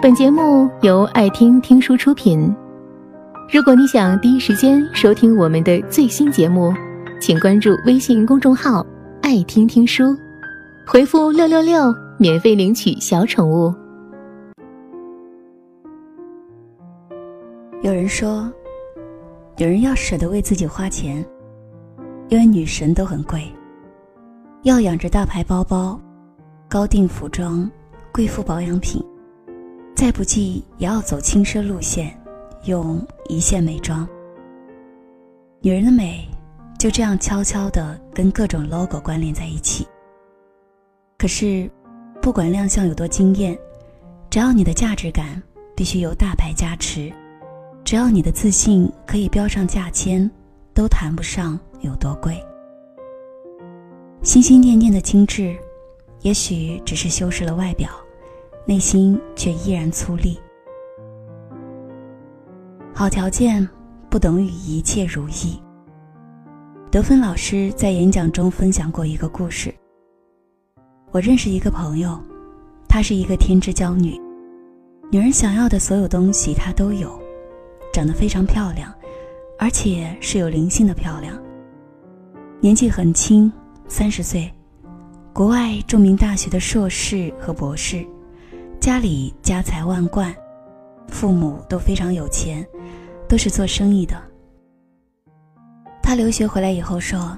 本节目由爱听听书出品。如果你想第一时间收听我们的最新节目，请关注微信公众号“爱听听书”，回复“六六六”免费领取小宠物。有人说，有人要舍得为自己花钱，因为女神都很贵，要养着大牌包包、高定服装、贵妇保养品。再不济也要走轻奢路线，用一线美妆。女人的美就这样悄悄地跟各种 logo 关联在一起。可是，不管亮相有多惊艳，只要你的价值感必须由大牌加持，只要你的自信可以标上价签，都谈不上有多贵。心心念念的精致，也许只是修饰了外表。内心却依然粗粝。好条件不等于一切如意。得分老师在演讲中分享过一个故事。我认识一个朋友，她是一个天之娇女，女人想要的所有东西她都有，长得非常漂亮，而且是有灵性的漂亮。年纪很轻，三十岁，国外著名大学的硕士和博士。家里家财万贯，父母都非常有钱，都是做生意的。他留学回来以后说：“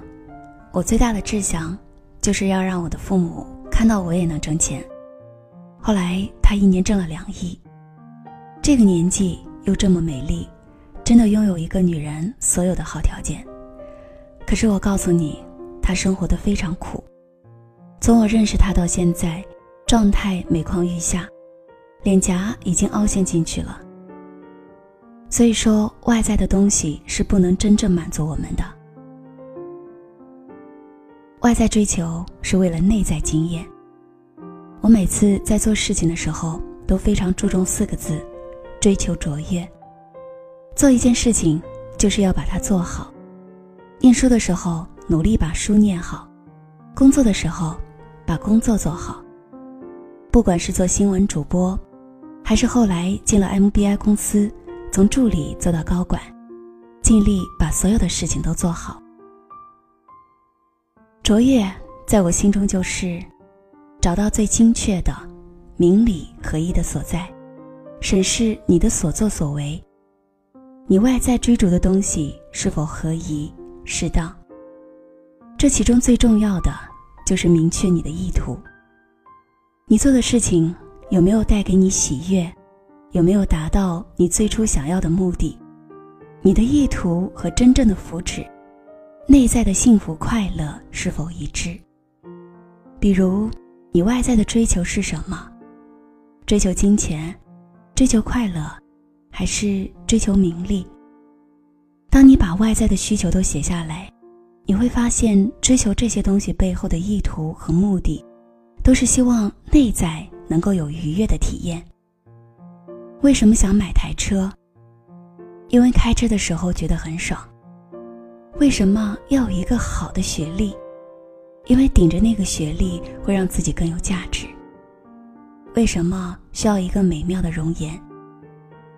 我最大的志向，就是要让我的父母看到我也能挣钱。”后来他一年挣了两亿，这个年纪又这么美丽，真的拥有一个女人所有的好条件。可是我告诉你，他生活的非常苦。从我认识他到现在。状态每况愈下，脸颊已经凹陷进去了。所以说，外在的东西是不能真正满足我们的。外在追求是为了内在经验。我每次在做事情的时候都非常注重四个字：追求卓越。做一件事情就是要把它做好。念书的时候努力把书念好，工作的时候把工作做好。不管是做新闻主播，还是后来进了 MBI 公司，从助理做到高管，尽力把所有的事情都做好。卓越在我心中就是找到最精确的、明理合一的所在，审视你的所作所为，你外在追逐的东西是否合宜、适当。这其中最重要的就是明确你的意图。你做的事情有没有带给你喜悦？有没有达到你最初想要的目的？你的意图和真正的福祉、内在的幸福快乐是否一致？比如，你外在的追求是什么？追求金钱，追求快乐，还是追求名利？当你把外在的需求都写下来，你会发现，追求这些东西背后的意图和目的。都是希望内在能够有愉悦的体验。为什么想买台车？因为开车的时候觉得很爽。为什么要有一个好的学历？因为顶着那个学历会让自己更有价值。为什么需要一个美妙的容颜？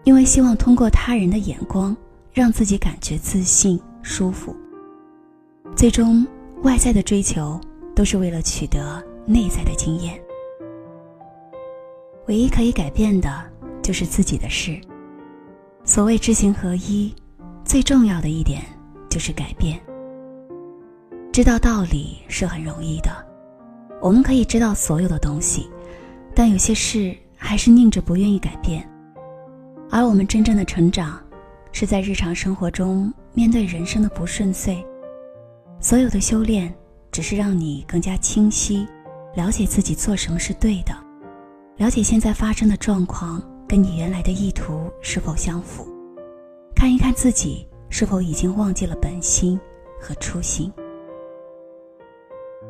因为希望通过他人的眼光，让自己感觉自信、舒服。最终，外在的追求都是为了取得。内在的经验，唯一可以改变的，就是自己的事。所谓知行合一，最重要的一点就是改变。知道道理是很容易的，我们可以知道所有的东西，但有些事还是宁着不愿意改变。而我们真正的成长，是在日常生活中面对人生的不顺遂。所有的修炼，只是让你更加清晰。了解自己做什么是对的，了解现在发生的状况跟你原来的意图是否相符，看一看自己是否已经忘记了本心和初心。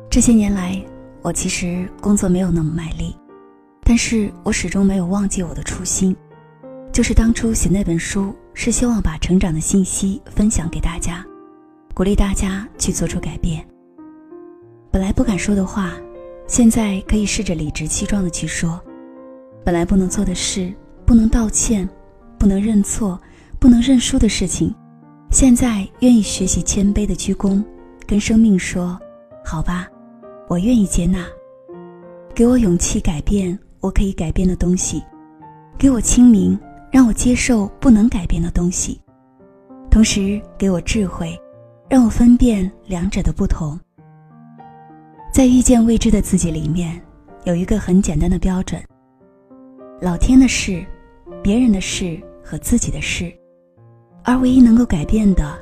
这些年来，我其实工作没有那么卖力，但是我始终没有忘记我的初心，就是当初写那本书是希望把成长的信息分享给大家，鼓励大家去做出改变。本来不敢说的话。现在可以试着理直气壮的去说，本来不能做的事，不能道歉、不能认错、不能认输的事情，现在愿意学习谦卑的鞠躬，跟生命说：“好吧，我愿意接纳。”给我勇气改变我可以改变的东西，给我清明，让我接受不能改变的东西，同时给我智慧，让我分辨两者的不同。在遇见未知的自己里面，有一个很简单的标准：老天的事、别人的事和自己的事，而唯一能够改变的，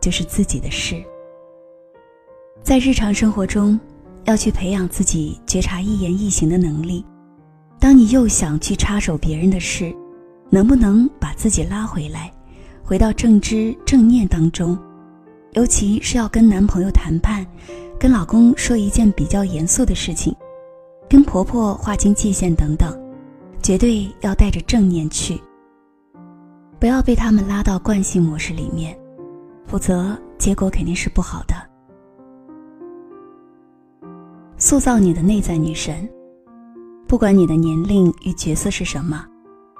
就是自己的事。在日常生活中。要去培养自己觉察一言一行的能力。当你又想去插手别人的事，能不能把自己拉回来，回到正知正念当中？尤其是要跟男朋友谈判，跟老公说一件比较严肃的事情，跟婆婆划清界限等等，绝对要带着正念去，不要被他们拉到惯性模式里面，否则结果肯定是不好的。塑造你的内在女神，不管你的年龄与角色是什么，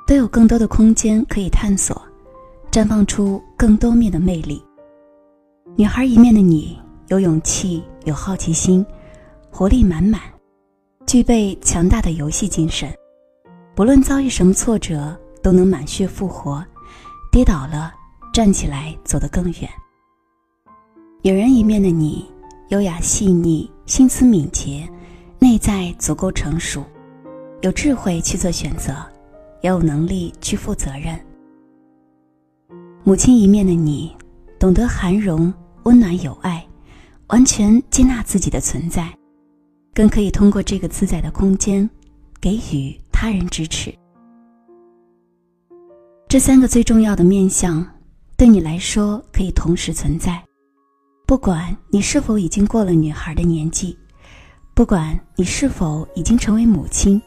都有更多的空间可以探索，绽放出更多面的魅力。女孩一面的你，有勇气，有好奇心，活力满满，具备强大的游戏精神，不论遭遇什么挫折，都能满血复活，跌倒了站起来走得更远。女人一面的你。优雅细腻，心思敏捷，内在足够成熟，有智慧去做选择，也有能力去负责任。母亲一面的你，懂得涵容、温暖、有爱，完全接纳自己的存在，更可以通过这个自在的空间，给予他人支持。这三个最重要的面相，对你来说可以同时存在。不管你是否已经过了女孩的年纪，不管你是否已经成为母亲，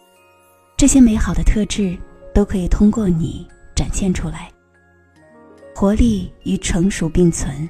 这些美好的特质都可以通过你展现出来。活力与成熟并存，